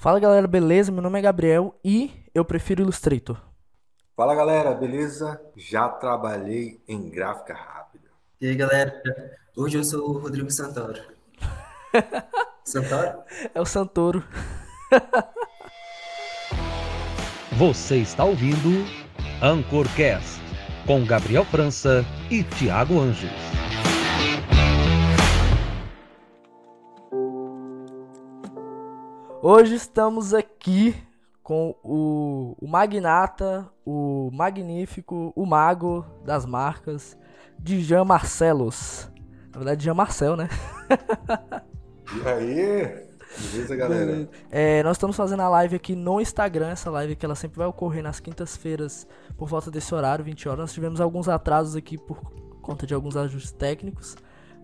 Fala galera, beleza? Meu nome é Gabriel e eu prefiro Illustrator. Fala galera, beleza? Já trabalhei em gráfica rápida. E aí galera, hoje eu sou o Rodrigo Santoro. Santoro? É o Santoro. Você está ouvindo Anchorcast com Gabriel França e Thiago Anjos. Hoje estamos aqui com o, o magnata, o magnífico, o mago das marcas, Djan Marcelos. Na verdade, Jean Marcel, né? E aí? Beleza, galera? É, nós estamos fazendo a live aqui no Instagram, essa live que ela sempre vai ocorrer nas quintas-feiras por volta desse horário, 20 horas. Nós tivemos alguns atrasos aqui por conta de alguns ajustes técnicos,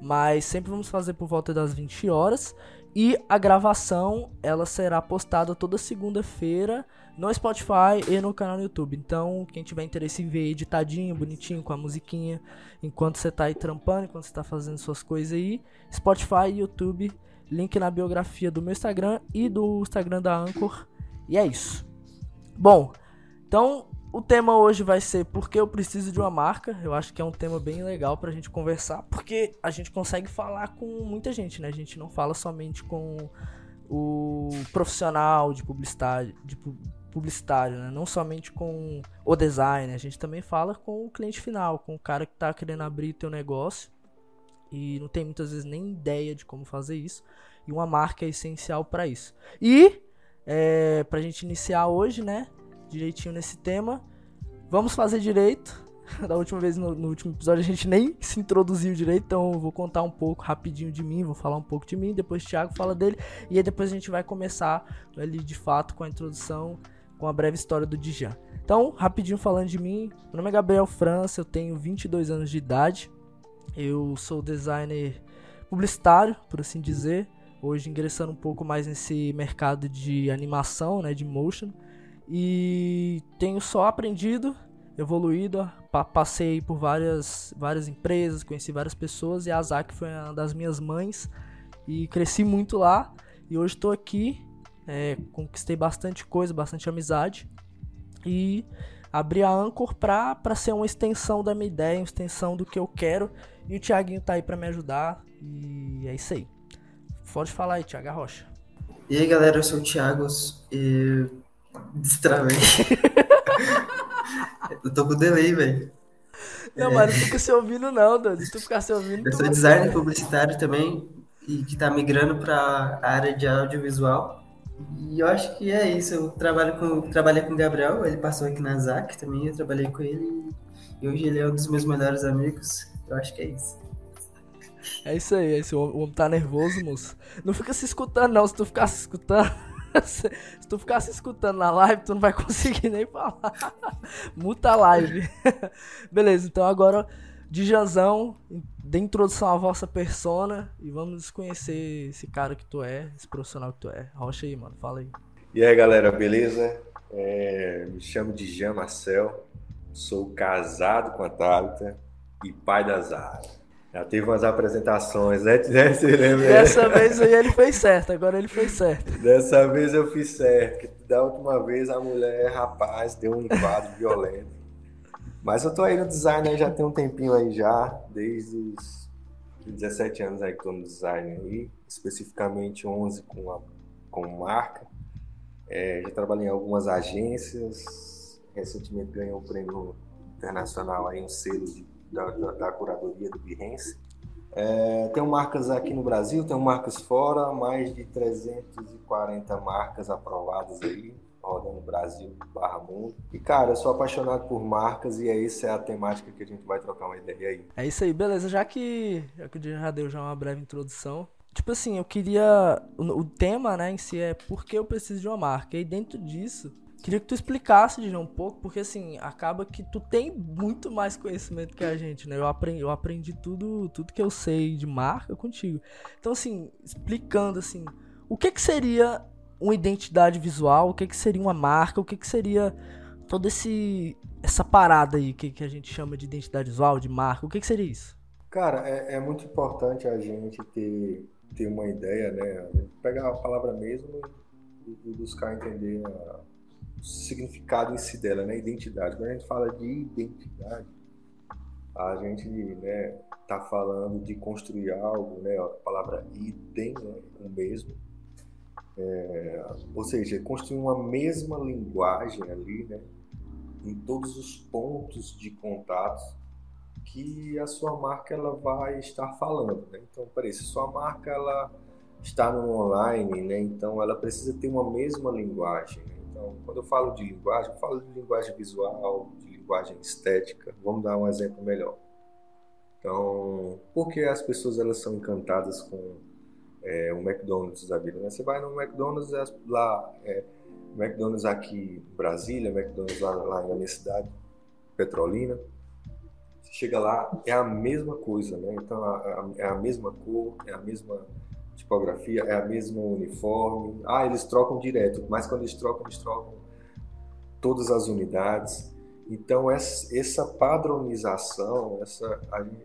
mas sempre vamos fazer por volta das 20 horas. E a gravação ela será postada toda segunda-feira no Spotify e no canal do YouTube. Então, quem tiver interesse em ver editadinho, bonitinho, com a musiquinha, enquanto você tá aí trampando, enquanto você tá fazendo suas coisas aí, Spotify e YouTube, link na biografia do meu Instagram e do Instagram da Anchor. E é isso. Bom, então o tema hoje vai ser por que eu preciso de uma marca. Eu acho que é um tema bem legal pra gente conversar, porque a gente consegue falar com muita gente, né? A gente não fala somente com o profissional de publicidade, de pu- publicitário, né? Não somente com o designer, a gente também fala com o cliente final, com o cara que tá querendo abrir teu negócio e não tem muitas vezes nem ideia de como fazer isso. E uma marca é essencial para isso. E é, pra gente iniciar hoje, né? Direitinho nesse tema, vamos fazer direito. Da última vez, no, no último episódio, a gente nem se introduziu direito, então eu vou contar um pouco rapidinho de mim, vou falar um pouco de mim, depois o Thiago fala dele, e aí depois a gente vai começar ali de fato com a introdução, com a breve história do Dijan. Então, rapidinho falando de mim, meu nome é Gabriel França, eu tenho 22 anos de idade, eu sou designer publicitário, por assim dizer, hoje ingressando um pouco mais nesse mercado de animação, né, de motion, e tenho só aprendido, evoluído, pa- passei por várias, várias empresas, conheci várias pessoas e a Zac foi uma das minhas mães e cresci muito lá e hoje estou aqui, é, conquistei bastante coisa, bastante amizade e abri a Anchor pra ser uma extensão da minha ideia, uma extensão do que eu quero e o Thiaguinho tá aí pra me ajudar e é isso aí. Pode falar aí, Thiago Rocha. E aí galera, eu sou o Thiago e destravei. eu tô com delay, velho. Não, mas não fica se ouvindo não, doido. Se tu ficar se ouvindo, Eu sou designer publicitário também e que tá migrando pra área de audiovisual. E eu acho que é isso. Eu trabalho com, trabalhei com o Gabriel, ele passou aqui na ZAC também, eu trabalhei com ele e hoje ele é um dos meus melhores amigos. Eu acho que é isso. É isso aí, é isso. O homem tá nervoso, moço. Não fica se escutando, não. Se tu ficar se escutando. Se tu ficar se escutando na live, tu não vai conseguir nem falar. Muta a live. Beleza, então agora, Dijanzão, dê introdução à vossa persona e vamos conhecer esse cara que tu é, esse profissional que tu é. Rocha aí, mano, fala aí. E aí, galera, beleza? É, me chamo de Jean Marcel, sou casado com a Thalita e pai da Zara. Já teve umas apresentações, né? né? Você lembra? Dessa vez aí ele fez certo, agora ele fez certo. Dessa vez eu fiz certo. Da última vez a mulher, rapaz, deu um enquadro violento. Mas eu tô aí no design aí já tem um tempinho aí já, desde os 17 anos aí que tô no design aí, especificamente 11 com, a, com marca. É, já trabalhei em algumas agências, recentemente ganhei um prêmio internacional aí, um selo de- da, da, da curadoria do Behance. É, tenho marcas aqui no Brasil, tenho marcas fora, mais de 340 marcas aprovadas aí, rodando Brasil barra mundo. E cara, eu sou apaixonado por marcas e essa é a temática que a gente vai trocar uma ideia aí. É isso aí, beleza. Já que, já que o Diego já deu já uma breve introdução. Tipo assim, eu queria. O, o tema, né, em si é por que eu preciso de uma marca. E dentro disso, queria que tu explicasse, Diego, um pouco, porque assim, acaba que tu tem muito mais conhecimento que a gente, né? Eu aprendi, eu aprendi tudo, tudo que eu sei de marca contigo. Então, assim, explicando assim, o que que seria uma identidade visual, o que que seria uma marca, o que que seria todo esse essa parada aí que, que a gente chama de identidade visual, de marca, o que que seria isso? Cara, é, é muito importante a gente ter, ter uma ideia, né? Pegar a palavra mesmo e, buscar entender a, significado em si dela, né? Identidade. Quando a gente fala de identidade, a gente né, tá falando de construir algo, né? A palavra idem, né? o mesmo. É, ou seja, construir uma mesma linguagem ali, né? Em todos os pontos de contato que a sua marca ela vai estar falando, né? Então, peraí, se sua marca ela está no online, né? Então, ela precisa ter uma mesma linguagem. Né? Então, quando eu falo de linguagem, eu falo de linguagem visual, de linguagem estética. Vamos dar um exemplo melhor. Então, por que as pessoas elas são encantadas com é, o McDonald's da vida? Né? Você vai no McDonald's lá, é, McDonald's aqui em Brasília, McDonald's lá, lá na minha cidade, Petrolina. Você chega lá, é a mesma coisa, né? Então, é a mesma cor, é a mesma tipografia, é a mesma uniforme. Ah, eles trocam direto, mas quando eles trocam, eles trocam todas as unidades. Então essa padronização, essa,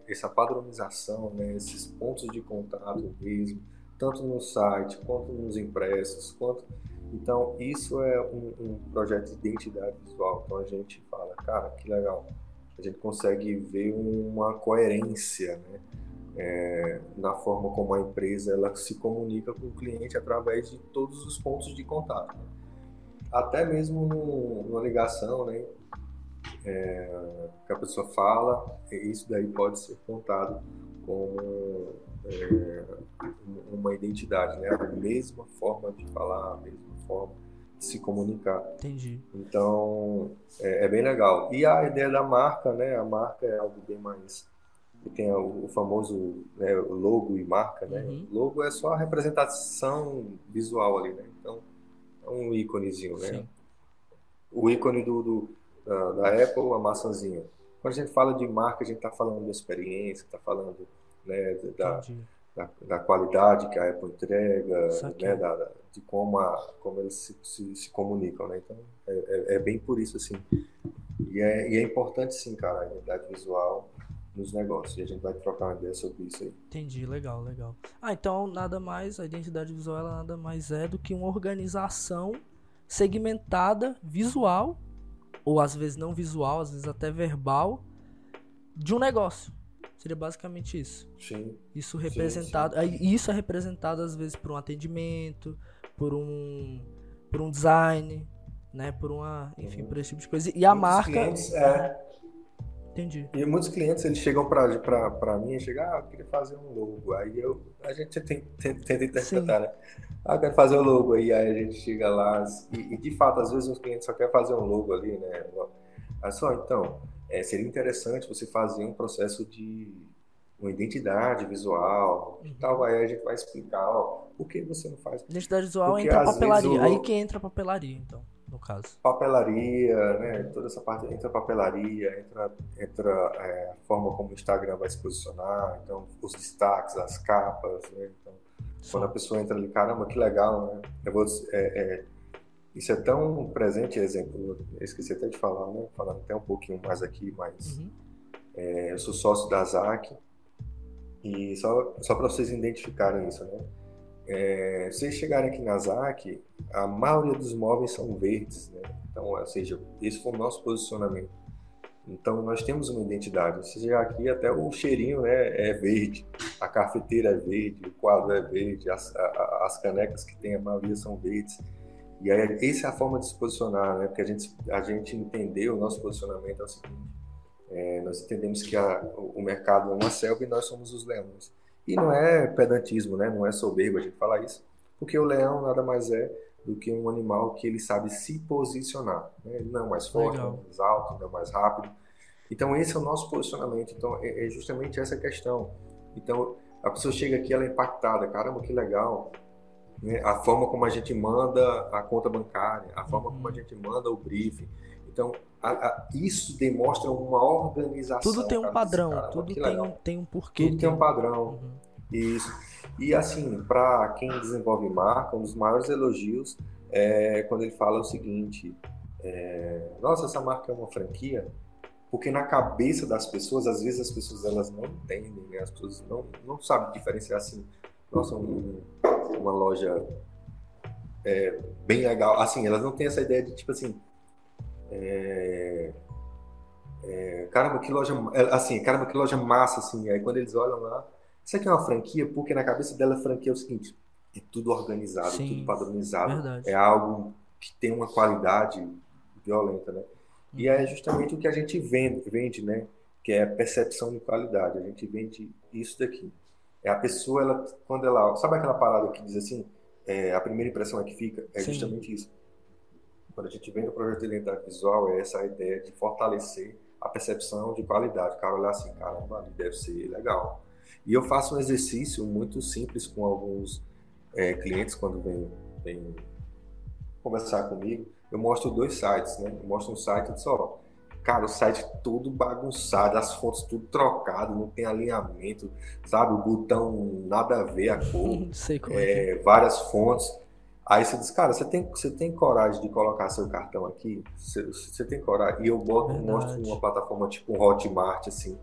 essa padronização, né, esses pontos de contato mesmo, tanto no site quanto nos impressos, quanto então isso é um, um projeto de identidade visual. Então a gente fala, cara, que legal, a gente consegue ver uma coerência, né? É, na forma como a empresa ela se comunica com o cliente através de todos os pontos de contato. Né? Até mesmo no, numa ligação, né? É, que a pessoa fala, isso daí pode ser contado como é, uma identidade, né? A mesma forma de falar, a mesma forma de se comunicar. Entendi. Então, é, é bem legal. E a ideia da marca, né? A marca é algo bem mais que tem o, famoso né, logo e marca, né? Uhum. Logo é só a representação visual ali, né? Então, é um íconezinho, né? Sim. O ícone do, do da, da, Apple, a maçãzinha. Quando a gente fala de marca, a gente está falando da experiência, está falando né, da, da, da, qualidade que a Apple entrega, né, da, de como, a, como eles se, se, se comunicam, né? Então, é, é, é, bem por isso, assim. E é, e é importante, sim, cara, a identidade visual nos negócios. E a gente vai trocar uma ideia sobre isso aí. Entendi, legal, legal. Ah, então nada mais, a identidade visual ela nada mais é do que uma organização segmentada visual, ou às vezes não visual, às vezes até verbal, de um negócio. Seria basicamente isso. Sim. Isso representado. Sim, sim. Isso é representado às vezes por um atendimento, por um, por um design, né? Por uma. Enfim, uhum. por esse tipo de coisa. E a Muitos marca. Clientes, é Entendi. E muitos clientes eles chegam para mim e chegam, ah, eu queria fazer um logo. Aí eu, a gente tenta, tenta interpretar, Sim. né? Ah, eu quero fazer um logo. Aí, aí a gente chega lá e, e, de fato, às vezes os clientes só querem fazer um logo ali, né? Olha só, então, é, seria interessante você fazer um processo de uma identidade visual uhum. tal. Aí a gente vai explicar, ó, por que você não faz. Identidade visual Porque, entra a papelaria. O... Aí que entra a papelaria, então no caso. Papelaria, né? Toda essa parte entra papelaria, entra, entra é, a forma como o Instagram vai se posicionar, então os destaques, as capas, né? Então, quando a pessoa entra ali, caramba, que legal, né? Eu vou, é, é, isso é tão presente, exemplo, eu esqueci até de falar, né? Falando até um pouquinho mais aqui, mas uhum. É, eu sou sócio da ZAC e só, só para vocês identificarem isso, né? É, vocês chegarem aqui na ZAC, a maioria dos móveis são verdes, né? Então, ou seja, esse foi o nosso posicionamento. Então, nós temos uma identidade. Se chegar aqui, até o cheirinho né, é verde, a cafeteira é verde, o quadro é verde, as, a, as canecas que tem, a maioria são verdes. E aí, essa é a forma de se posicionar, né? Porque a gente, a gente entendeu, o nosso posicionamento é o seguinte, é, nós entendemos que a, o mercado é uma selva e nós somos os leões. E não é pedantismo, né? não é soberbo a gente falar isso, porque o leão nada mais é do que um animal que ele sabe se posicionar. Né? Ele não é mais forte, Legal. não é mais alto, não é mais rápido. Então esse é o nosso posicionamento. Então é, é justamente essa questão. Então a pessoa chega aqui, ela é impactada. Caramba, que legal. Né? A forma como a gente manda a conta bancária, a forma como a uhum. gente manda o briefing. Então, a, a, isso demonstra uma organização. Tudo tem um padrão, cara, tudo tem um, tem um porquê. Tudo tem um padrão. Uhum. Isso. E assim, para quem desenvolve marca, um dos maiores elogios é quando ele fala o seguinte: é, nossa, essa marca é uma franquia. Porque na cabeça das pessoas, às vezes as pessoas elas não entendem, né? as pessoas não, não sabem diferenciar assim. Nossa, um, uma loja é, bem legal. Assim, elas não têm essa ideia de tipo assim. É, é, caramba, que loja. é, Assim, caramba, que loja massa, assim. Aí quando eles olham lá, isso aqui é uma franquia, porque na cabeça dela a franquia é o seguinte: é tudo organizado, Sim, tudo padronizado. Verdade. É algo que tem uma qualidade violenta, né? E é justamente o que a gente vende, vende, né? Que é a percepção de qualidade. A gente vende isso daqui. É a pessoa, ela, quando ela. Sabe aquela parada que diz assim? é, a primeira impressão é que fica? É Sim. justamente isso. Quando a gente vende o projeto de identidade visual, é essa ideia de fortalecer a percepção de qualidade. O cara olhar assim, caramba, ali deve ser legal. E eu faço um exercício muito simples com alguns é, clientes quando vêm vem conversar comigo. Eu mostro dois sites, né? Eu mostro um site e disse, ó, cara, o site todo bagunçado, as fontes tudo trocado, não tem alinhamento, sabe? O botão nada a ver a cor sei como é. é. é, várias fontes. Aí você diz, cara, você tem, você tem coragem de colocar seu cartão aqui? Você, você tem coragem? E eu boto, Verdade. mostro uma plataforma tipo um Hotmart, assim.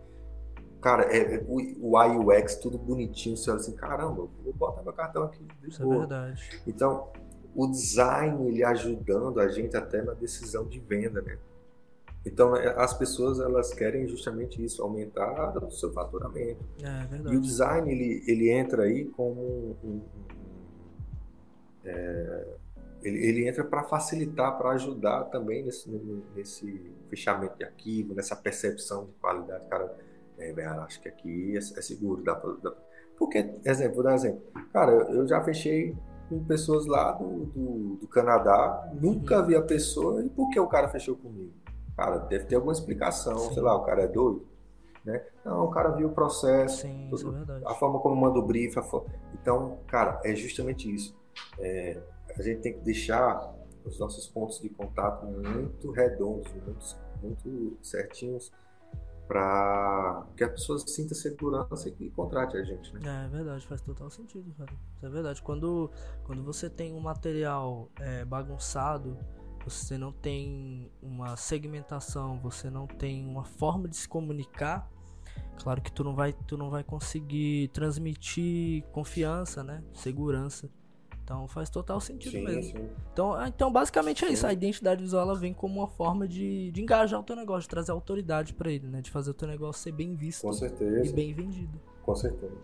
Cara, é, é o, o UI UX tudo bonitinho. Você olha assim, caramba, vou botar meu cartão aqui Isso é boa. verdade. Então, o design, ele ajudando a gente até na decisão de venda, né? Então, é, as pessoas, elas querem justamente isso, aumentar o seu faturamento. É E o verdade. design ele, ele entra aí como um- um- é, ele, ele entra para facilitar, para ajudar também nesse, nesse fechamento de arquivo, nessa percepção de qualidade. Cara, é, velho, acho que aqui é, é seguro. Dá pra, dá- Porque, exemplo, vou dar um exemplo. Cara, eu já fechei com pessoas lá do, do, do Canadá, nunca vi a pessoa, e por que o cara fechou comigo? Cara, deve ter alguma explicação, Sim. sei lá, o cara é doido, né? Não, o cara viu o processo, Sim, isso é a forma como manda o brief. Então, cara, é justamente isso. É, a gente tem que deixar os nossos pontos de contato muito redondos, muito, muito certinhos, para que a pessoa sinta segurança e contrate a gente, né? É verdade, faz total sentido, cara. Isso é verdade. Quando, quando você tem um material é, bagunçado, você não tem uma segmentação, você não tem uma forma de se comunicar, claro que tu não vai, tu não vai conseguir transmitir confiança, né? Segurança. Então faz total sentido Sim, mesmo. sim. Então, ah, então basicamente é isso. A identidade visual ela vem como uma forma de, de engajar o teu negócio, de trazer autoridade pra ele, né? De fazer o teu negócio ser bem visto Com e bem vendido. com certeza.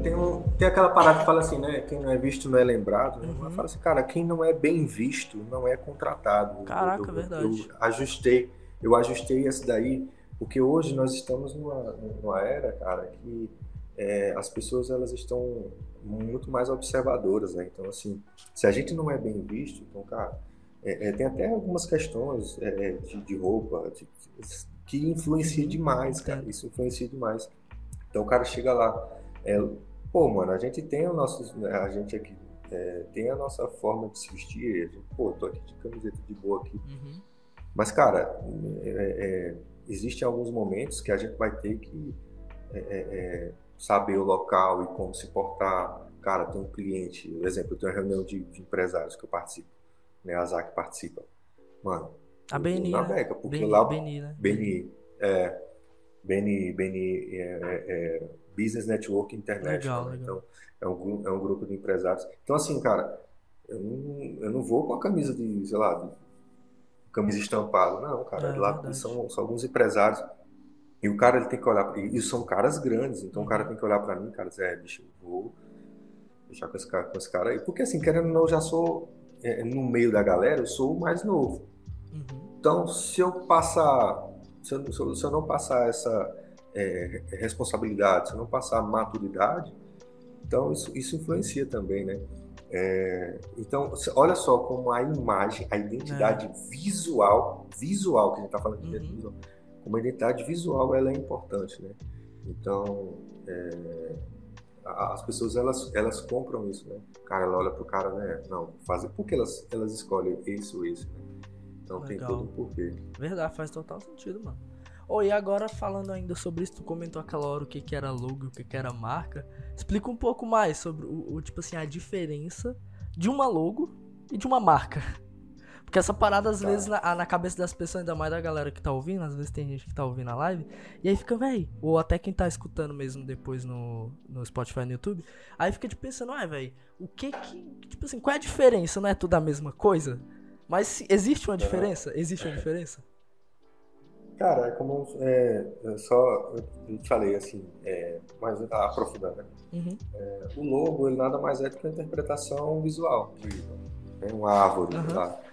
Tem, um, tem aquela parada que fala assim, né? Quem não é visto não é lembrado. Né? Uhum. Mas fala assim, cara, quem não é bem visto não é contratado. Caraca, eu, eu, verdade. Eu ajustei, eu ajustei essa daí, porque hoje nós estamos numa, numa era, cara, que é, as pessoas elas estão muito mais observadoras, né? Então, assim, se a gente não é bem visto, então, cara, é, é, tem até algumas questões é, é, de, de roupa de- que influencia demais, cara. Isso influencia demais. Então, o cara chega lá, é, pô, mano, a gente tem o nosso, a gente aqui é, tem a nossa forma de se vestir, gente, pô, tô aqui de camiseta de boa aqui, Uhum. mas, cara, existem alguns momentos que a gente vai ter que saber o local e como se portar. Cara, tem um cliente, por exemplo, eu tenho uma reunião de, de empresários que eu participo, né? A ZAC participa. Mano, A vou na né? beca, porque BNI, lá BNI, né? BNI, é, BNI, BNI é, é, é Business Network International. Legal, né? legal. Então, é um, é um grupo de empresários. Então, assim, cara, eu não, eu não vou com a camisa de, sei lá, de camisa estampada. Não, cara, É lá verdade. são, são alguns empresários. E o cara, ele tem que olhar, pra- e e são caras grandes, então o cara Uhum. tem que olhar pra mim, cara, dizer, é, bicho, vou deixar com esse cara, com esse cara aí. Porque, assim, querendo ou não, eu já sou, é, no meio da galera, eu sou o mais novo. Uhum. Então, se eu passar, se eu, se eu- se eu não passar essa é, responsabilidade, se eu não passar maturidade, então isso, isso influencia também, né? É, então, olha só como a imagem, a identidade visual, visual, que a gente está falando de Uhum. visual, como a identidade visual ela é importante, né? Então, é, as pessoas elas, elas compram isso, né? Cara, ela olha pro cara, né? Não, fazer. Por que elas, elas escolhem esse ou esse, né? Então tem Legal. todo um porquê. Verdade, faz total sentido, mano. Oh, e agora falando ainda sobre isso, tu comentou aquela hora o que, que era logo e o que, que era marca. Explica um pouco mais sobre o, o, tipo assim, a diferença de uma logo e de uma marca. Porque essa parada, às vezes, na, na cabeça das pessoas, ainda mais da galera que tá ouvindo, às vezes tem gente que tá ouvindo a live, e aí fica, véi, ou até quem tá escutando mesmo depois no, no Spotify no YouTube, aí fica tipo, pensando, ah, véi, o que que. Tipo assim, qual é a diferença? Não é tudo a mesma coisa? Mas se- existe uma diferença? Existe uma diferença? Cara, é como é, eu só eu te falei assim, é, mas aprofundando, né? Uhum. O logo ele nada mais é do que a interpretação visual de né, uma árvore lá.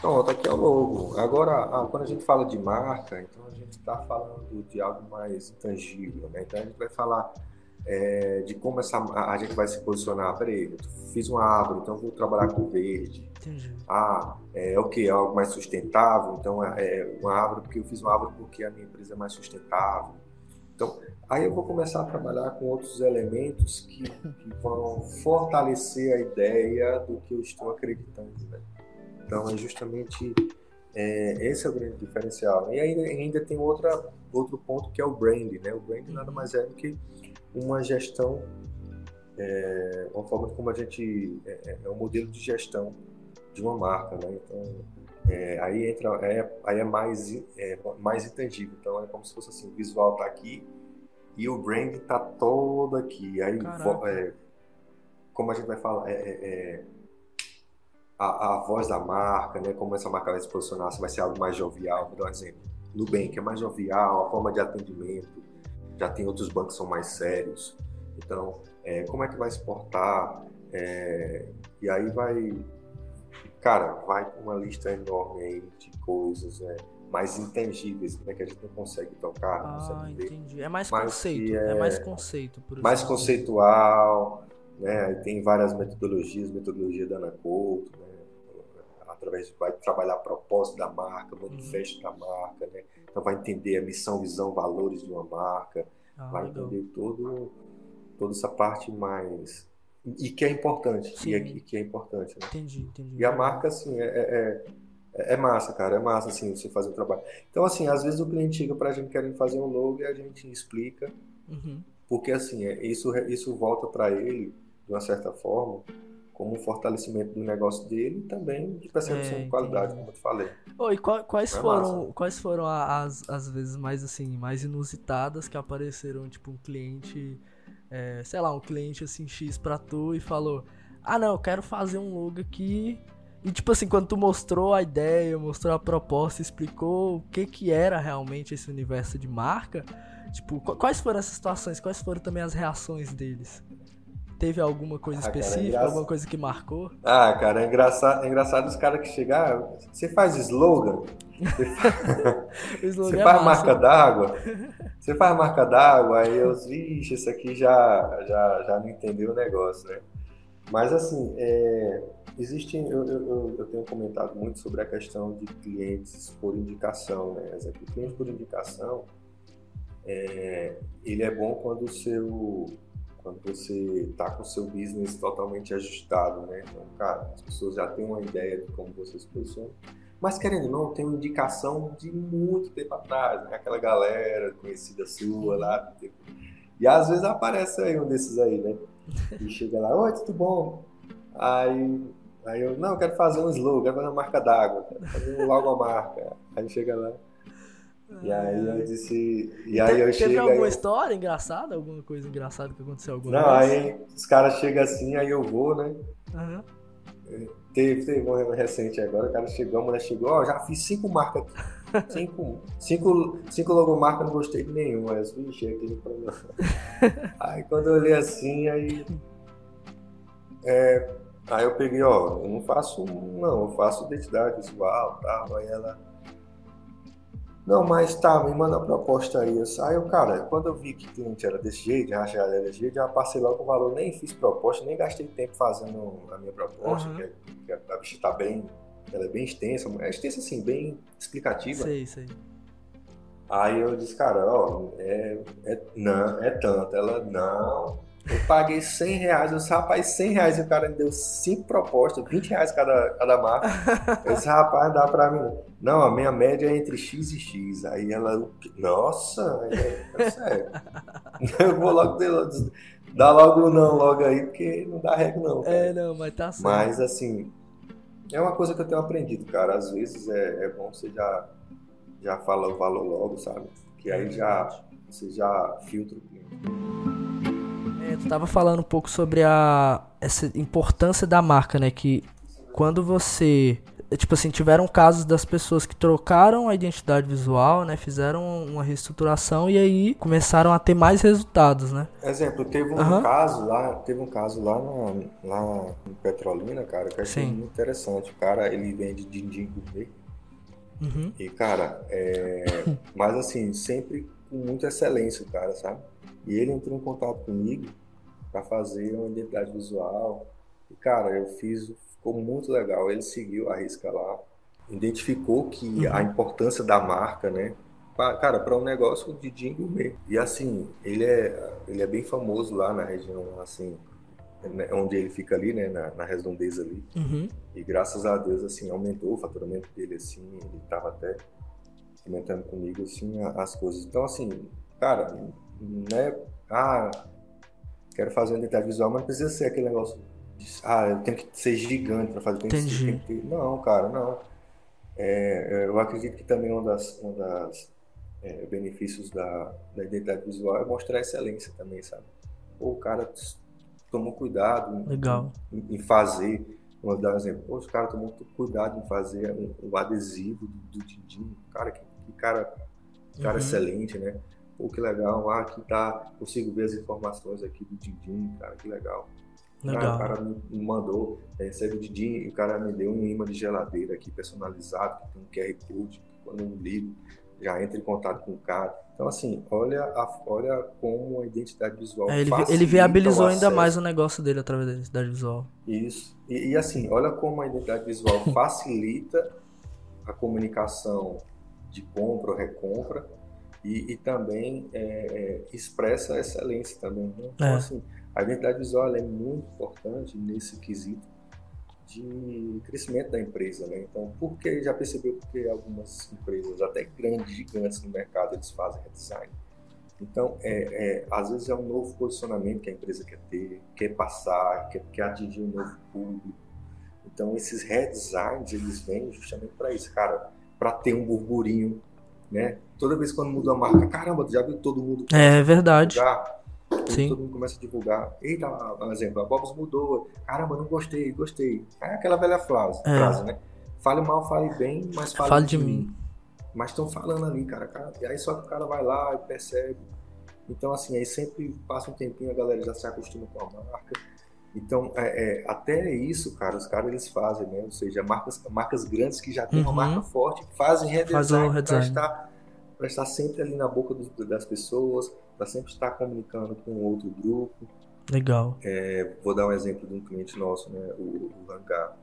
Pronto, aqui é o logo. Agora, ah, quando a gente fala de marca, então a gente está falando de algo mais intangível, né? Então a gente vai falar é, de como essa, a, gente vai se posicionar. Peraí, eu fiz uma árvore, então vou trabalhar com verde. Entendi. Ah, é o que? Algo mais sustentável. Então, é é uma árvore, porque eu fiz uma árvore porque a minha empresa é mais sustentável. Então, aí eu vou começar a trabalhar com outros elementos que, que vão fortalecer a ideia do que eu estou acreditando. Né? Então, é justamente é, esse é o grande diferencial. E ainda, ainda tem outra, outro ponto que é o brand. Né? O brand nada mais é do que uma gestão, é, uma forma como a gente. É, é- é um modelo de gestão de uma marca, né? Então, é, aí entra, é, aí é mais, é mais intangível. Então, é como se fosse assim, o visual tá aqui e o brand tá todo aqui. Aí, é, como a gente vai falar, é, é- é a, a voz da marca, né? Como essa marca vai se posicionar, se vai ser algo mais jovial. Vou dar um exemplo. Nubank é mais jovial, a forma de atendimento. Já tem outros bancos que são mais sérios. Então, é, como é que vai se portar? É, e aí vai, cara, vai com uma lista enorme aí de coisas né, mais intangíveis, né, que a gente não consegue tocar, não Ah, consegue ver. entendi. É mais conceito. É... é- mais conceito, por Mais assim dizer. conceitual, né? Tem várias metodologias, metodologia da Ana Couto, né? Através vai trabalhar propósito da marca, manifesto Uhum. da marca, né? Então vai entender a missão, visão, valores de uma marca, Ah, vai entender todo, toda essa parte mais e que é importante, Sim. e é, que- é importante, né? Entendi, entendi. E a marca, assim, é, é, é, é massa, cara. É massa, assim, você fazer o trabalho. Então, assim, às vezes o cliente chega pra gente querendo fazer um logo e a gente explica. Uhum. Porque, assim, é, isso, isso volta para ele, de uma certa forma, como um fortalecimento do negócio dele e também de percepção É, de qualidade, como eu te falei. Ô, e qual- quais É foram, massa. quais foram as, as vezes mais assim, mais inusitadas que apareceram, tipo, um cliente, é, sei lá, um cliente assim X pra tu e falou: "Ah, não, eu quero fazer um logo aqui". E tipo assim, quando tu mostrou a ideia, mostrou a proposta, explicou o que que era realmente esse universo de marca, tipo, qu- quais foram essas situações? Quais foram também as reações deles? Teve alguma coisa Ah, cara, é específica, alguma coisa que marcou? Ah, cara, é engraçado, é engraçado os caras que chegam. ah, você faz slogan? Você O slogan Você é faz massa. marca d'água? Você faz marca d'água, aí eu, vixe, isso aqui já, já, já não entendeu o negócio, né? Mas assim, é, existe, eu, eu, eu- tenho comentado muito sobre a questão de clientes por indicação, né? O cliente por indicação, é, ele é bom quando o seu, quando você está com o seu business totalmente ajustado, né? Então, cara, as pessoas já têm uma ideia de como você se posiciona. Mas querendo ou não, tem uma indicação de muito tempo atrás, né? Aquela galera conhecida sua lá. tempo. E às vezes aparece aí um desses aí, né? E chega lá, oi, tudo bom? Aí, aí eu, não, eu quero fazer um slogan, quero fazer uma marca d'água, quero fazer um logomarca. Aí chega lá. E aí eu disse. E aí eu Teve chego. alguma eu- história engraçada? Alguma coisa engraçada que aconteceu alguma Não, vez? aí os caras chegam assim, aí eu vou, né? Aham. Teve, teve um recente agora, o cara chegou, a mulher chegou, ó, já fiz cinco marcas aqui. Cinco, cinco, cinco logomarcas, não gostei de nenhuma. Aí vixe, tem problema. Aí quando eu olhei assim, aí. é, aí eu peguei, ó, eu não faço, não, eu faço identidade visual tal. Aí ela. Não, mas tá, me manda a proposta aí. Eu saio, cara, quando eu vi que o cliente era desse jeito, já era desse jeito, já passei logo o valor, nem fiz proposta, nem gastei tempo fazendo a minha proposta, Uhum. que, é- que a bicha tá bem, ela é bem extensa, é extensa assim, bem explicativa. Sei, sei. Aí eu disse, cara, ó, é, é, não, é tanto. Ela, não, eu paguei 100 reais, eu disse, rapaz, 100 reais e o cara me deu cinco propostas, 20 reais cada, cada marca. Eu disse, rapaz, dá pra mim. não. A minha média é entre X e X. Aí ela, nossa, é, é sério. Eu vou logo dar logo não logo aí, porque não dá regra não. cara. É, não, mas tá certo. Mas assim, É uma coisa que eu tenho aprendido, cara. Às vezes é, é bom você já, já fala o valor logo, sabe? Que aí já você já filtra o cliente. Tava falando um pouco sobre a essa importância da marca, né? Que quando você tipo assim, tiveram casos das pessoas que trocaram a identidade visual, né? Fizeram uma reestruturação e aí começaram a ter mais resultados, né? Exemplo, teve um Aham. caso lá, teve um caso lá, na, lá em Petrolina, cara, que eu achei Sim. muito interessante. O cara, ele vende din-din gourmet. Uhum. E, cara, é... mas assim, sempre com muita excelência, o cara, sabe? E ele entrou em contato comigo para fazer uma identidade visual. E, cara, eu fiz, ficou muito legal. Ele seguiu a risca lá, identificou que a importância da marca, né? Cara, para um negócio de din gourmet. E assim, ele é, ele é bem famoso lá na região, assim, né, onde ele fica ali, né? Na, na redondeza ali. Uhum. E graças a Deus, assim, aumentou o faturamento dele, assim, ele tava até comentando comigo, assim, as coisas. Então, assim, cara, né, ah, quero fazer uma identidade visual, mas não precisa ser aquele negócio de, ah, eu tenho que ser gigante para fazer, tem que tem que ter- Não, cara, não. É, eu acredito que também um das, um das é, benefícios da, da identidade visual é mostrar excelência também, sabe? Pô, o cara tomou cuidado em- Legal. em, em fazer, vou dar um exemplo, Pô, os caras tomam muito cuidado em fazer um, o adesivo do, do Dindinho, cara, que, que cara, cara Uhum. excelente, né? Pô, que legal, ah, aqui tá, consigo ver as informações aqui do Dindinho, cara, que legal. Legal. o cara me mandou, é, recebe o Dindinho e o cara me deu um imã de geladeira aqui personalizado, que tem um QR Code, quando eu ligo, já entra em contato com o cara. Então, assim, olha, a, olha como a identidade visual É, ele, ele viabilizou ainda mais o negócio dele através da identidade visual. Isso. E, e, assim, olha como a identidade visual facilita a comunicação de compra ou recompra e, e também é, é, expressa a excelência também. Né? Então, É. assim, a identidade visual é muito importante nesse quesito de crescimento da empresa, né? Então, porque já percebeu que algumas empresas, até grandes, gigantes no mercado, eles fazem redesign. Então, é, é, às vezes é um novo posicionamento que a empresa quer ter, quer passar, quer, quer atingir um novo público. Então, esses redesigns, eles vêm justamente para isso, cara, para ter um burburinho, né? Toda vez quando muda a marca, caramba, já viu todo mundo É verdade. divulgar? Sim. Todo mundo começa a divulgar. Eita, por exemplo, a Bob's mudou. Caramba, não gostei, gostei. É aquela velha frase, É. frase né? Fale mal, fale bem, mas fale, Fale de mim. Mas estão falando ali, cara, cara. E aí só que o cara vai lá e percebe. Então, assim, aí sempre passa um tempinho, a galera já se acostuma com a marca. Então, é, é, até isso, cara, os caras eles fazem, né? Ou seja, marcas, marcas grandes que já têm uma Uhum. marca forte, fazem Faz redesign para redesign. estar, pra estar sempre ali na boca dos- das pessoas, para sempre estar comunicando com outro grupo. Legal. É, vou dar um exemplo de um cliente nosso, né? O, o Hangar.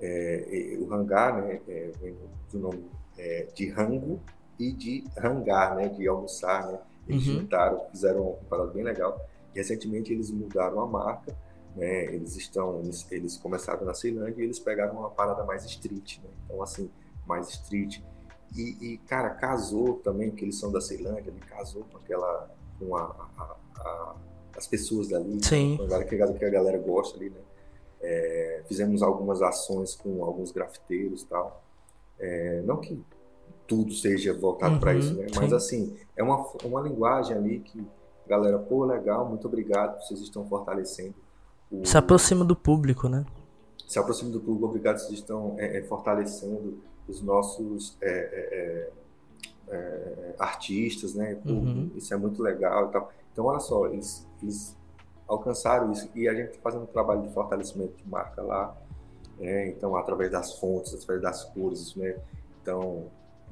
É, o Hangar, né? É, vem do nome é, de rango e de hangar, né? De almoçar, né? Eles Uhum. juntaram, fizeram uma parada bem legal. Recentemente eles mudaram a marca, né? Eles estão, eles, eles começaram na Ceilândia e eles pegaram uma parada mais street, né? Então assim, mais street. E, e, cara, casou também, porque eles são da Ceilândia, ele casou com aquela, com a, a- a- as pessoas dali, Sim. com a galera que, a- galera gosta ali, né? É, fizemos algumas ações com alguns grafiteiros e tal. É, não que tudo seja voltado para Uhum, isso, né? Mas sim. assim, é uma, uma linguagem ali que, galera, pô, legal, muito obrigado, vocês estão fortalecendo o, Se aproxima do público, né? se aproxima do público, obrigado, vocês estão é, é, fortalecendo os nossos é, é, é, é, artistas, né? Uhum. Isso é muito legal e tal. Então, olha só, eles, eles alcançaram isso e a gente está fazendo um trabalho de fortalecimento de marca lá, né? Então, através das fontes, através das cores, né? Então,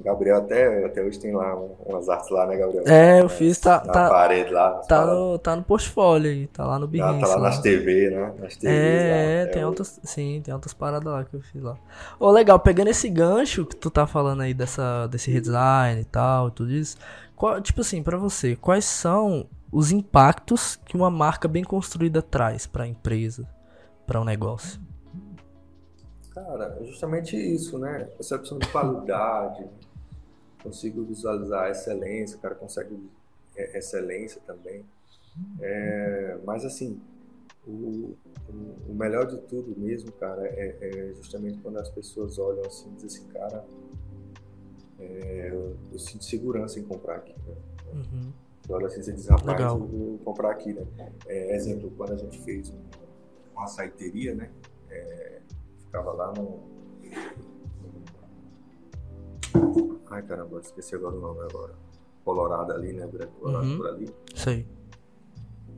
Gabriel até, até hoje tem lá um- umas artes lá, né, Gabriel? É, eu fiz, tá, Na tá, parede lá. tá, no, tá no portfólio aí, tá lá no Tá, Behance. tá lá nas TV, né? Nas TVs É, lá. tem o- outras, sim, tem outras paradas lá que eu fiz lá. Ô, legal, pegando esse gancho que tu tá falando aí dessa, desse redesign e tal, e tudo isso, qual- tipo assim, pra você, quais são os impactos que uma marca bem construída traz pra empresa, pra um negócio? Cara, é justamente isso, né? Percepção de qualidade, consigo visualizar a excelência, o cara consegue é, excelência também. É, mas assim, o, o, melhor de tudo mesmo, cara, é, é justamente quando as pessoas olham assim e dizem assim, cara, é, eu, eu sinto segurança em comprar aqui. Né? Uhum. Olha assim, você diz, rapaz, Legal. eu vou comprar aqui, né? É, exemplo, quando a gente fez um- uma saiteria, né? É, ficava lá no. Ai caramba, esqueci agora o nome agora. Colorado ali, né? Colorado Uhum. por ali. Sei.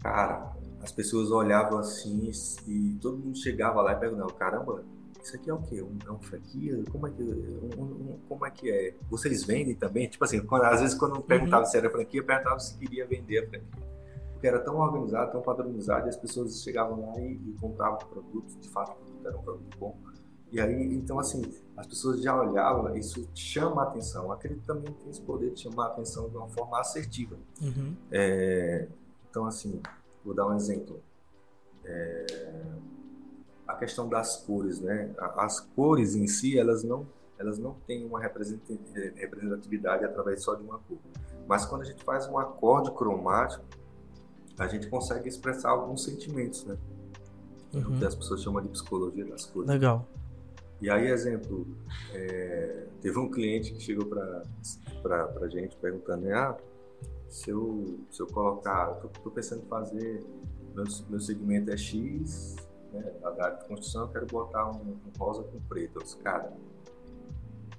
Cara, as pessoas olhavam assim e todo mundo chegava lá e perguntava, caramba, isso aqui é o quê? Um, é um franquia? Como é que, um- um- como é que é? Vocês vendem também? Tipo assim, quando- às vezes quando perguntava se era franquia, perguntava se queria vender a franquia. Porque era tão organizado, tão padronizado, e as pessoas chegavam lá e, e compravam produtos, de fato era um produto bom. E aí, então assim, as pessoas já olhavam, isso chama a atenção. Acredito também tem esse poder de chamar a atenção de uma forma assertiva. Uhum. É, então, assim, vou dar um exemplo. É, a questão das cores, né? As cores em si, elas não, elas não têm uma representa- representatividade através só de uma cor. Mas quando a gente faz um acorde cromático, a gente consegue expressar alguns sentimentos, né? O Uhum. que as pessoas chamam de psicologia das cores. Legal. E aí, exemplo, é, teve um cliente que chegou para a gente perguntando, ah, se eu, se eu colocar, eu tô pensando em fazer, meu, meu segmento é X, né, da área de construção, eu quero botar um, um rosa com preto. Eu disse, cara,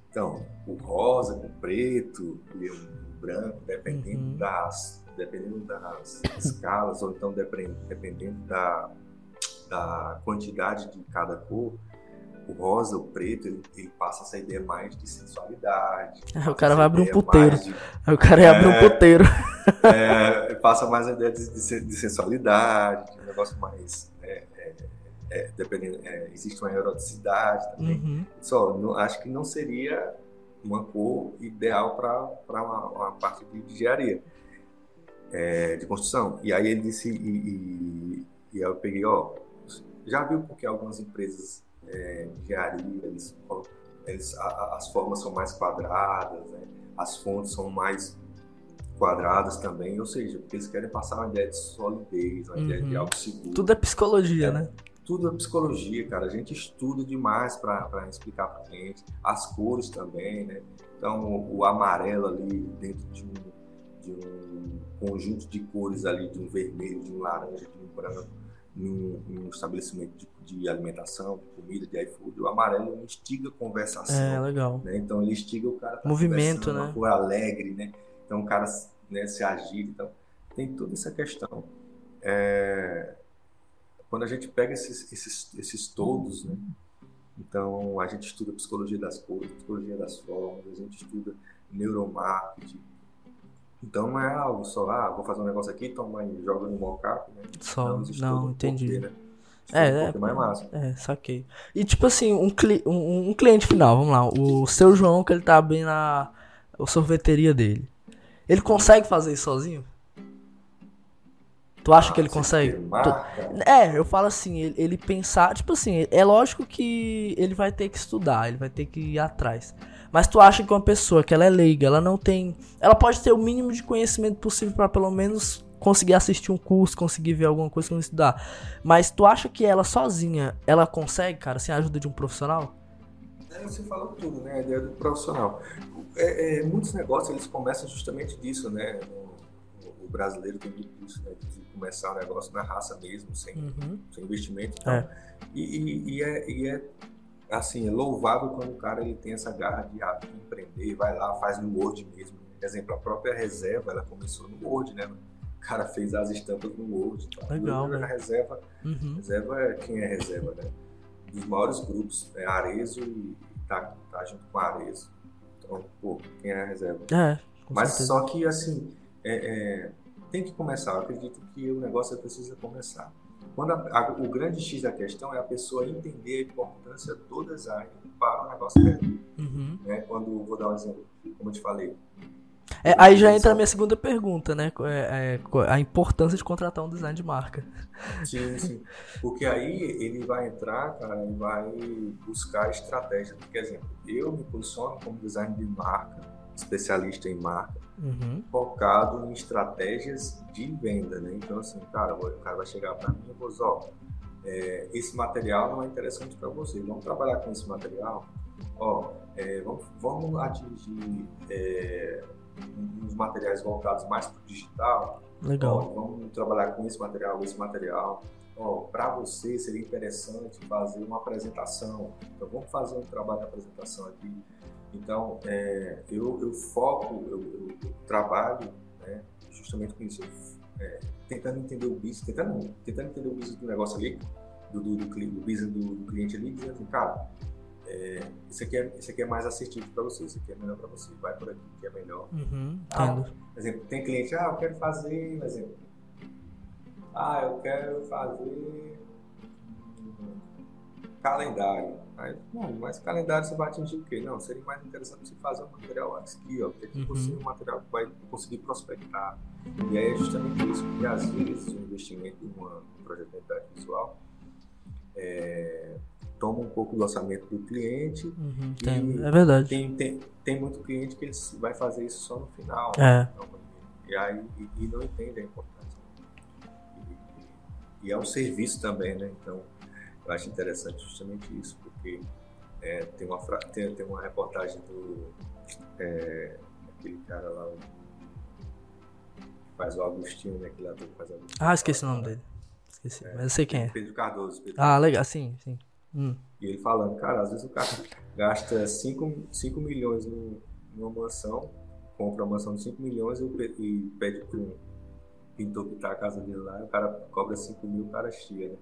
então, o rosa com preto e o branco, dependendo Uhum. das dependendo das escalas, ou então dependendo da, da quantidade de cada cor, o rosa, o preto, ele, ele passa essa ideia mais de sensualidade. Aí o cara vai abrir um puteiro. de- o cara ia abrir um É. puteiro. é, passa mais a ideia de, de de sensualidade, de um negócio mais. é, é, é, dependendo, é, existe uma eroticidade também. Uhum. Só, não- acho que não seria uma cor ideal para uma, uma parte de engenharia, é, de construção. E aí ele disse, e, e, e aí eu peguei, ó, já viu porque algumas empresas é, de eles, eles, a- as formas são mais quadradas, né? as fontes são mais quadradas também, ou seja, porque eles querem passar uma ideia de solidez, uma ideia de Uhum. algo seguro Tudo é psicologia, né? tudo é psicologia, cara. A gente estuda demais para explicar para cliente. As cores também, né? Então, o, o amarelo ali dentro de um, de um conjunto de cores ali, de um vermelho, de um laranja, de um branco, num, num estabelecimento de, de alimentação, de comida, de iFood, o amarelo instiga conversação. É, legal. né? Então ele instiga o cara tá Movimento, né? uma cor alegre, né? Então o cara né, se agita, então tem toda essa questão. É, Quando a gente pega esses, esses, esses todos, né? Então a gente estuda psicologia das cores, psicologia das formas, a gente estuda neuromarketing. Então não é algo só, ah, vou fazer um negócio aqui, toma e joga no mockup, né? Só. Não, um entendi. porquê, né? É, um é, pouquinho mais massa. É, saquei. E tipo assim, um, cli um, um cliente final, vamos lá. O seu João, que ele tá abrindo a, a sorveteria dele. Ele consegue fazer isso sozinho? Tu acha que ele Você consegue? Tu- É, eu falo assim, ele, ele pensar, tipo assim, é lógico que ele vai ter que estudar, ele vai ter que ir atrás. Mas tu acha que uma pessoa que ela é leiga, ela não tem, ela pode ter o mínimo de conhecimento possível pra pelo menos conseguir assistir um curso, conseguir ver alguma coisa, conseguir estudar. Mas tu acha que ela sozinha, ela consegue, cara, sem a ajuda de um profissional? É, Você falou tudo, né? A ideia do profissional. É, é, muitos negócios eles começam justamente disso, né? O, o brasileiro tem muito disso, né? De começar o negócio na raça mesmo, sem, Uhum. sem investimento. É. e, e- e é, e é, assim, é louvável quando o cara ele tem essa garra de, ah, de empreender, vai lá, faz no Word mesmo. Por exemplo, a própria reserva, ela começou no Word, né? O cara fez as estampas no Word. Então, Legal, a velho. reserva Uhum. Reserva é quem é reserva, né? Dos maiores grupos, é Arezo e tá, tá junto com Arezo. Então, pô, quem é a reserva? É, Mas certeza. só que, assim, é, é, tem que começar. Eu acredito que o negócio precisa começar. Quando a- a- o grande X da questão é a pessoa entender a importância do design para o negócio dela. Uhum. Né? Quando, vou dar um exemplo, como eu te falei, É, aí já entra a minha segunda pergunta, né? É, é, a importância de contratar um design de marca. Sim, sim. Porque aí ele vai entrar, cara, e vai buscar estratégia. Por exemplo, eu me posiciono como design de marca, especialista em marca, Uhum. focado em estratégias de venda, né? Então, assim, cara, o cara vai chegar para mim e vou dizer, ó, é, esse material não é interessante para você, vamos trabalhar com esse material, ó, é, vamos, vamos atingir é, uns materiais voltados mais para o digital, Legal. ó, vamos trabalhar com esse material, esse material, para você seria interessante fazer uma apresentação, então vamos fazer um trabalho de apresentação aqui, então, é, eu, eu, foco, eu, eu, eu trabalho né, justamente com isso, é, tentando entender o business, tentando, tentando entender o business do negócio ali, do, do, do, do business do, do, cliente ali, dizendo assim, cara, é, isso, aqui é, isso aqui é mais assertivo para você, isso aqui é melhor para você, vai por aqui que é melhor. Uhum, ah, por exemplo, tem cliente, ah, eu quero fazer, por exemplo, ah, eu quero fazer calendário. Aí, bom, mas calendário você vai atingir o quê? Não, seria mais interessante você fazer um material aqui, ó, porque aqui Uhum. você é um material que vai conseguir prospectar. E aí é justamente isso, porque às vezes o investimento em um projeto de identidade visual é, toma um pouco do orçamento do cliente. Uhum. E É verdade. Tem, tem, tem muito cliente que vai fazer isso só no final. É. E aí e, e não entende a importância. E, e- é um serviço também, né? Então, eu acho interessante justamente isso, porque é, tem, uma, tem, tem uma reportagem do. É, aquele cara lá, o- que faz o Agostinho, né? Aquele ator que faz o Agostinho. Ah, esqueci o nome dele. Esqueci. Mas eu sei quem é. Pedro Cardoso. Pedro Ah, legal. Sim, sim. Hum. E ele falando, cara, às vezes o cara gasta 5, milhões num- numa mansão, compra uma mansão de 5 milhões e, e pede para um pintor pintar a casa dele lá, o cara cobra 5 mil, o cara chia, né?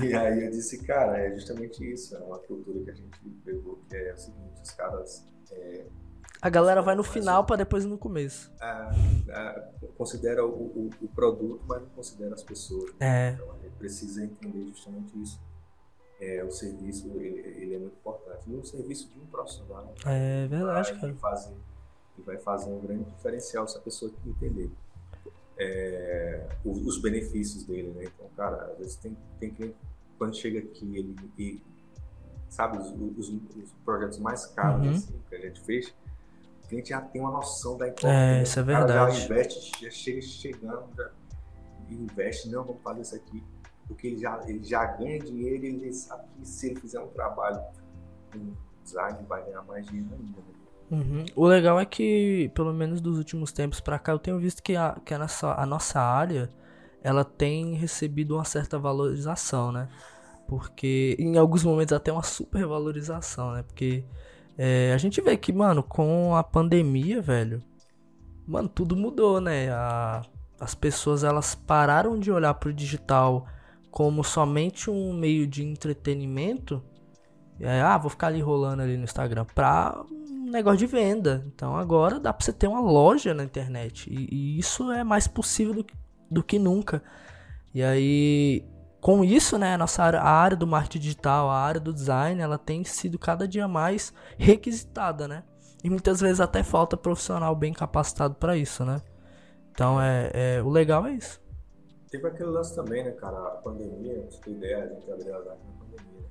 É. E aí eu disse, cara, é justamente isso, é uma cultura que a gente pegou, que é o seguinte, os caras é, A galera vai no final pra depois ir no começo. ah, ah, consideram o, o- o produto, mas não consideram as pessoas. É. Então a gente precisa entender justamente isso. É, o serviço ele, ele é muito importante. E o serviço de um profissional É verdade, vai cara. fazer, vai fazer um grande diferencial se a pessoa entender é, os, os benefícios dele. Né? Então, cara, às vezes tem, tem cliente, quando chega aqui, ele, e, sabe, os, os, os projetos mais caros Uhum. assim, que a gente fez, o cliente já tem uma noção da importância. É, isso é verdade. Já investe, já chega chegando, já investe, não, vamos fazer isso aqui. Porque ele já, ele já ganha dinheiro e ele sabe que se ele fizer um trabalho com design, vai ganhar mais dinheiro ainda. Né? Uhum. O legal é que, pelo menos dos últimos tempos pra cá, eu tenho visto que a, que a, nossa, a nossa área ela tem recebido uma certa valorização, né? Porque em alguns momentos até uma super valorização, né? Porque é, a gente vê que, mano, com a pandemia, velho, mano, tudo mudou, né? A- as pessoas elas pararam de olhar pro digital como somente um meio de entretenimento. Aí, ah, vou ficar ali rolando ali no Instagram pra um negócio de venda. Então agora dá pra você ter uma loja na internet. E, e isso é mais possível do, que- do que nunca. E aí, com isso, né, a nossa área, a área do marketing digital, a área do design, ela tem sido cada dia mais requisitada, né? E muitas vezes até falta profissional bem capacitado pra isso, né? Então é, é- o legal é isso. Teve aquele lance também, né, cara? A pandemia, pra você ter ideia, a gente abriu as artes na pandemia.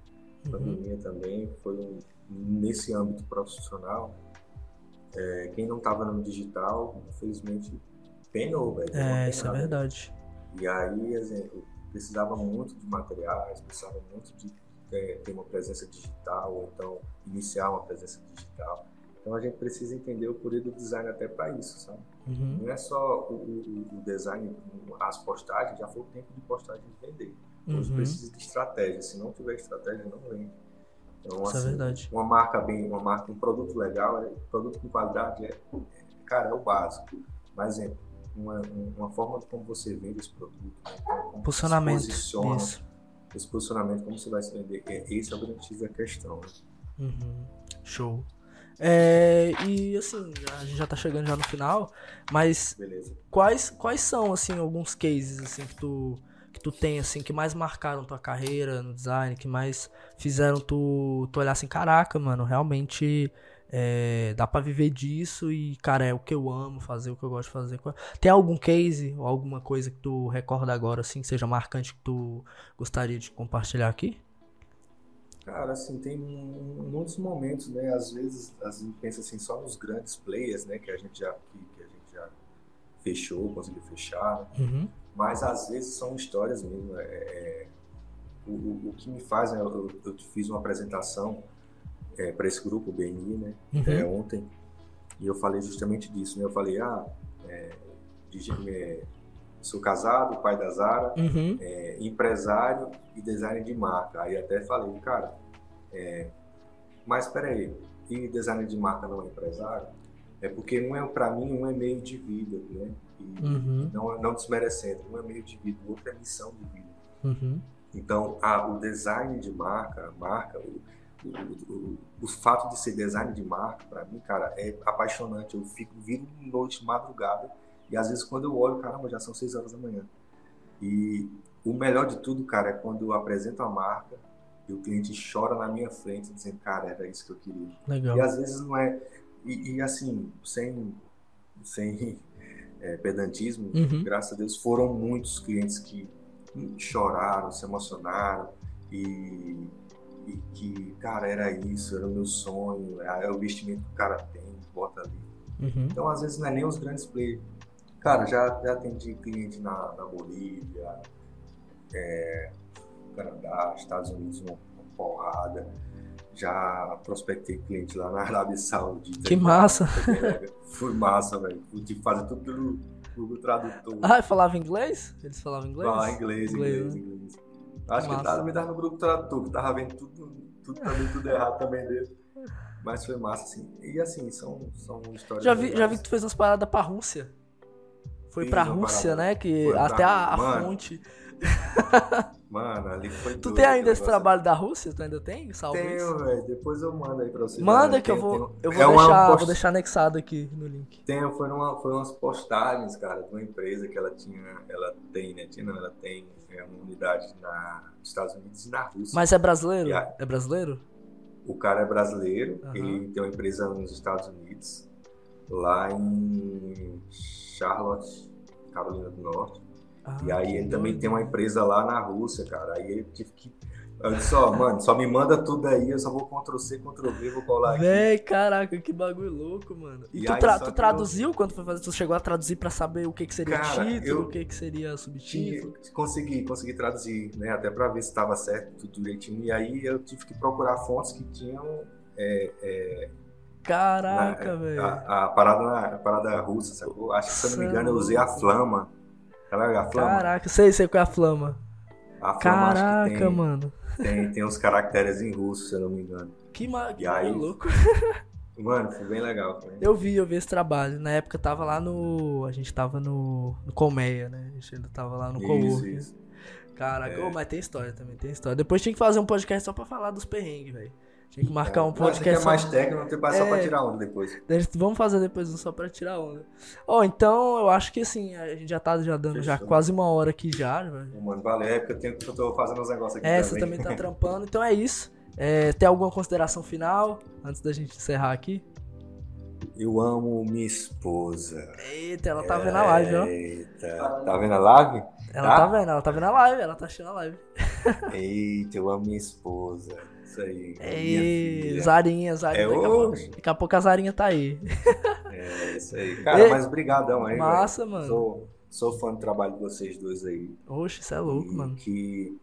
A pandemia também foi um, nesse âmbito profissional. é, quem não estava no digital, infelizmente, penou, velho. É, isso é verdade. E aí, exemplo, precisava muito de materiais, precisava muito de ter, ter uma presença digital, ou então iniciar uma presença digital. Então a gente precisa entender o poder do design até para isso, sabe? Uhum. Não é só o, o- o design, as postagens, já foi o tempo de postagem vender. Hoje Uhum. precisa de estratégia. Se não tiver estratégia, não vende. Então, Isso é assim, verdade. uma marca bem, uma marca, um produto legal, é, produto com qualidade é, é- cara, é o básico. Mas exemplo, uma, um- uma forma de como você vende esse produto, né? Como você Posicionamento. se posiciona, Isso. esse posicionamento, como você vai se vender, é, esse é o grande X da questão. Né? Uhum. Show. É, e assim, a gente já tá chegando já no final, mas Beleza. quais, quais são assim alguns cases assim que tu que tu tem assim que mais marcaram tua carreira no design, que mais fizeram tu, tu olhar assim, caraca, mano, realmente é, dá pra viver disso e cara, é o que eu amo fazer, o que eu gosto de fazer. Tem algum case ou alguma coisa que tu recorda agora assim, que seja marcante que tu gostaria de compartilhar aqui? Cara, assim, tem muitos momentos, né? Às vezes a gente pensa assim só nos grandes players, né? Que a gente já, que, que a gente já fechou, conseguiu fechar. Uhum. Mas às vezes são histórias mesmo. é- é- o, o, o que me faz, né? Eu, eu fiz uma apresentação para esse grupo, o BNI, né? Uhum. é, ontem, e eu falei justamente disso, né? Eu falei, ah, é, de- é, sou casado, pai da Zara, Uhum. é, empresário e designer de marca. Aí até falei, cara, é, mas peraí, e designer de marca não é empresário? É porque um é, para mim, um é meio de vida, né? E Uhum. não, não desmerecendo, um é meio de vida, o outro é missão de vida. Uhum. Então, a- o design de marca, marca, o, o, o, o fato de ser design de marca, para mim, cara, é apaixonante. Eu fico, viro noite, madrugada, e às vezes quando eu olho, caramba, já são seis horas da manhã. E o melhor de tudo, cara, é quando eu apresento a marca e o cliente chora na minha frente, dizendo, cara, era isso que eu queria. Legal. E às vezes não é. E, e, assim, sem, sem é, pedantismo, Uhum. graças a Deus, foram muitos clientes que choraram, se emocionaram e, e que, cara, era isso, era o meu sonho, é o vestimento que o cara tem, bota ali. Uhum. Então, às vezes, não é nem os grandes players. Cara, já, já atendi cliente na, na Bolívia, é, Canadá, Estados Unidos, uma, uma porrada. Já prospectei cliente lá na Arábia Saudita. Que massa. Foi massa, velho. Que fazer tudo pelo Google Tradutor. Ah, falava inglês? Eles falavam inglês? Falar inglês, Inglês, inglês, né? inglês. Acho Massa. que tava me dando no grupo tradutor, que tava vendo tudo, tudo também, tudo errado também dele. Mas foi massa, assim. E assim, são, são histórias. Já vi, já vi que tu fez umas paradas pra Rússia. Foi pra uma Rússia, né? Que até a, a. Mano, fonte. Mano, ali foi Tu tem ainda esse trabalho da Rússia? Tu ainda tem? Salve? Tenho, velho. Depois eu mando aí pra você. Manda Mano, que eu tem- vou, tem- eu vou é uma deixar, post- vou deixar anexado aqui no link. Tem, foi, numa, foi umas postagens, cara, de uma empresa que ela tinha, ela tem, né? Tinha, não, ela tem é, uma unidade na, nos Estados Unidos e na Rússia. Mas é brasileiro? Yeah. É brasileiro? O cara é brasileiro, Aham. ele tem uma empresa nos Estados Unidos, lá em Charlotte, Carolina do Norte. Ah, e aí ele também tem uma empresa lá na Rússia, cara. Aí eu tive que. Eu disse, ó, mano, só me manda tudo aí, eu só vou Ctrl-C, Ctrl-V, vou colar aqui. Véi, caraca, que bagulho louco, mano. E, E tu, tra- tu traduziu quando foi fazer? Tu chegou a traduzir pra saber o que, que seria Cara, título, eu o que, que seria subtítulo? Tinha- consegui, consegui traduzir, né? Até pra ver se estava certo, tudo direitinho. E aí eu tive que procurar fontes que tinham é, é, Caraca, na- velho. a, a parada a parada russa, sacou? Acho que se eu não me engano eu usei a flama. Ela é a flama? Caraca, sei, sei qual é a flama. A flama Caraca, acho que tem, mano. tem, tem uns caracteres em russo, se eu não me engano. Que, ma que aí? louco. Mano, foi bem legal. Foi. Eu vi, eu vi esse trabalho. Na época eu tava lá no. A gente tava no. No Colmeia, né? A gente ainda tava lá no Coworking. Caraca, É. ô, mas tem história também, tem história. Depois tinha que fazer um podcast só pra falar dos perrengues, velho. Tinha que marcar um isso aqui podcast é só. mais técnico, não tem mais só É. pra tirar onda depois. Vamos fazer depois um só pra tirar onda. Ó, então eu acho que assim, a gente já tá já dando já quase uma hora aqui já, velho. Mano, valeu. É porque eu, tenho, eu tô fazendo uns negócios aqui É, também. você também tá trampando. Então é isso. É, tem alguma consideração final antes da gente encerrar aqui? Eu amo minha esposa. Eita, ela tá vendo a live, ó. Eita, tá vendo a live? Ela tá? tá vendo, ela tá vendo a live, ela tá assistindo a live. Eita, eu amo minha esposa. Isso aí. filha. Zarinha, Zarinha. É daqui, a pouco, hoje. daqui a pouco a Zarinha tá aí. É isso aí. Cara, Ei, mas brigadão aí, Massa, velho. mano. Sou, sou fã do trabalho de vocês dois aí. Oxe, isso é louco, E mano. Que,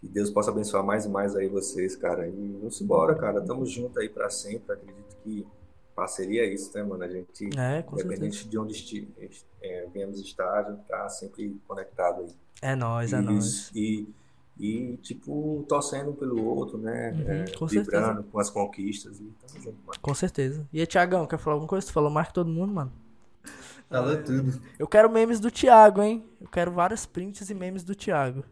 que Deus possa abençoar mais e mais aí vocês, cara. E vamos embora, cara. Tamo junto aí pra sempre. Acredito que parceria é isso, né, mano? A gente, É, com certeza. independente de onde esti, é, viemos estar, a gente tá sempre conectado aí. É nóis, é E- nóis. E, e, tipo, torcendo um pelo outro, né? Uhum, É, com vibrando com as conquistas e tamo junto, mano. Com certeza. E aí, Tiagão, quer falar alguma coisa? Tu falou mais que todo mundo, mano. Falou tudo. Eu quero memes do Thiago, hein? Eu quero vários prints e memes do Thiago.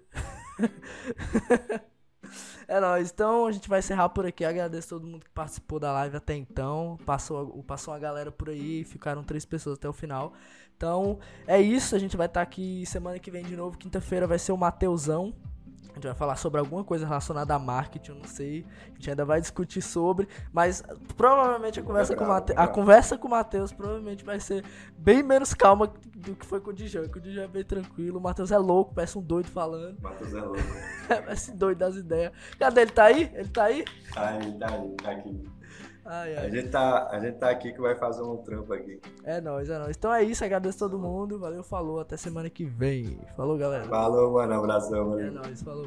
é nóis. Então a gente vai encerrar por aqui. Agradeço todo mundo que participou da live até então. Passou, passou uma galera por aí. Ficaram três pessoas até o final. Então é isso. A gente vai estar aqui semana que vem de novo. Quinta-feira vai ser o Mateusão. A gente vai falar sobre alguma coisa relacionada a marketing, eu não sei. A gente ainda vai discutir sobre, mas provavelmente a conversa, com, o Mate... a conversa com o Matheus provavelmente vai ser bem menos calma do que foi com o Dijan, que o Dijan é bem tranquilo. O Matheus é louco, parece um doido falando. Matheus é louco. parece doido das ideias. Cadê ele? Tá aí? Ele tá aí? Tá aí, tá aí, tá aqui. Ai, A ai. gente, tá, a gente tá aqui que vai fazer um trampo aqui. É nóis, é nóis. Então é isso, agradeço todo mundo. Valeu, falou. Até semana que vem. Falou, galera. Falou, mano. Abração, É mano. nóis, falou.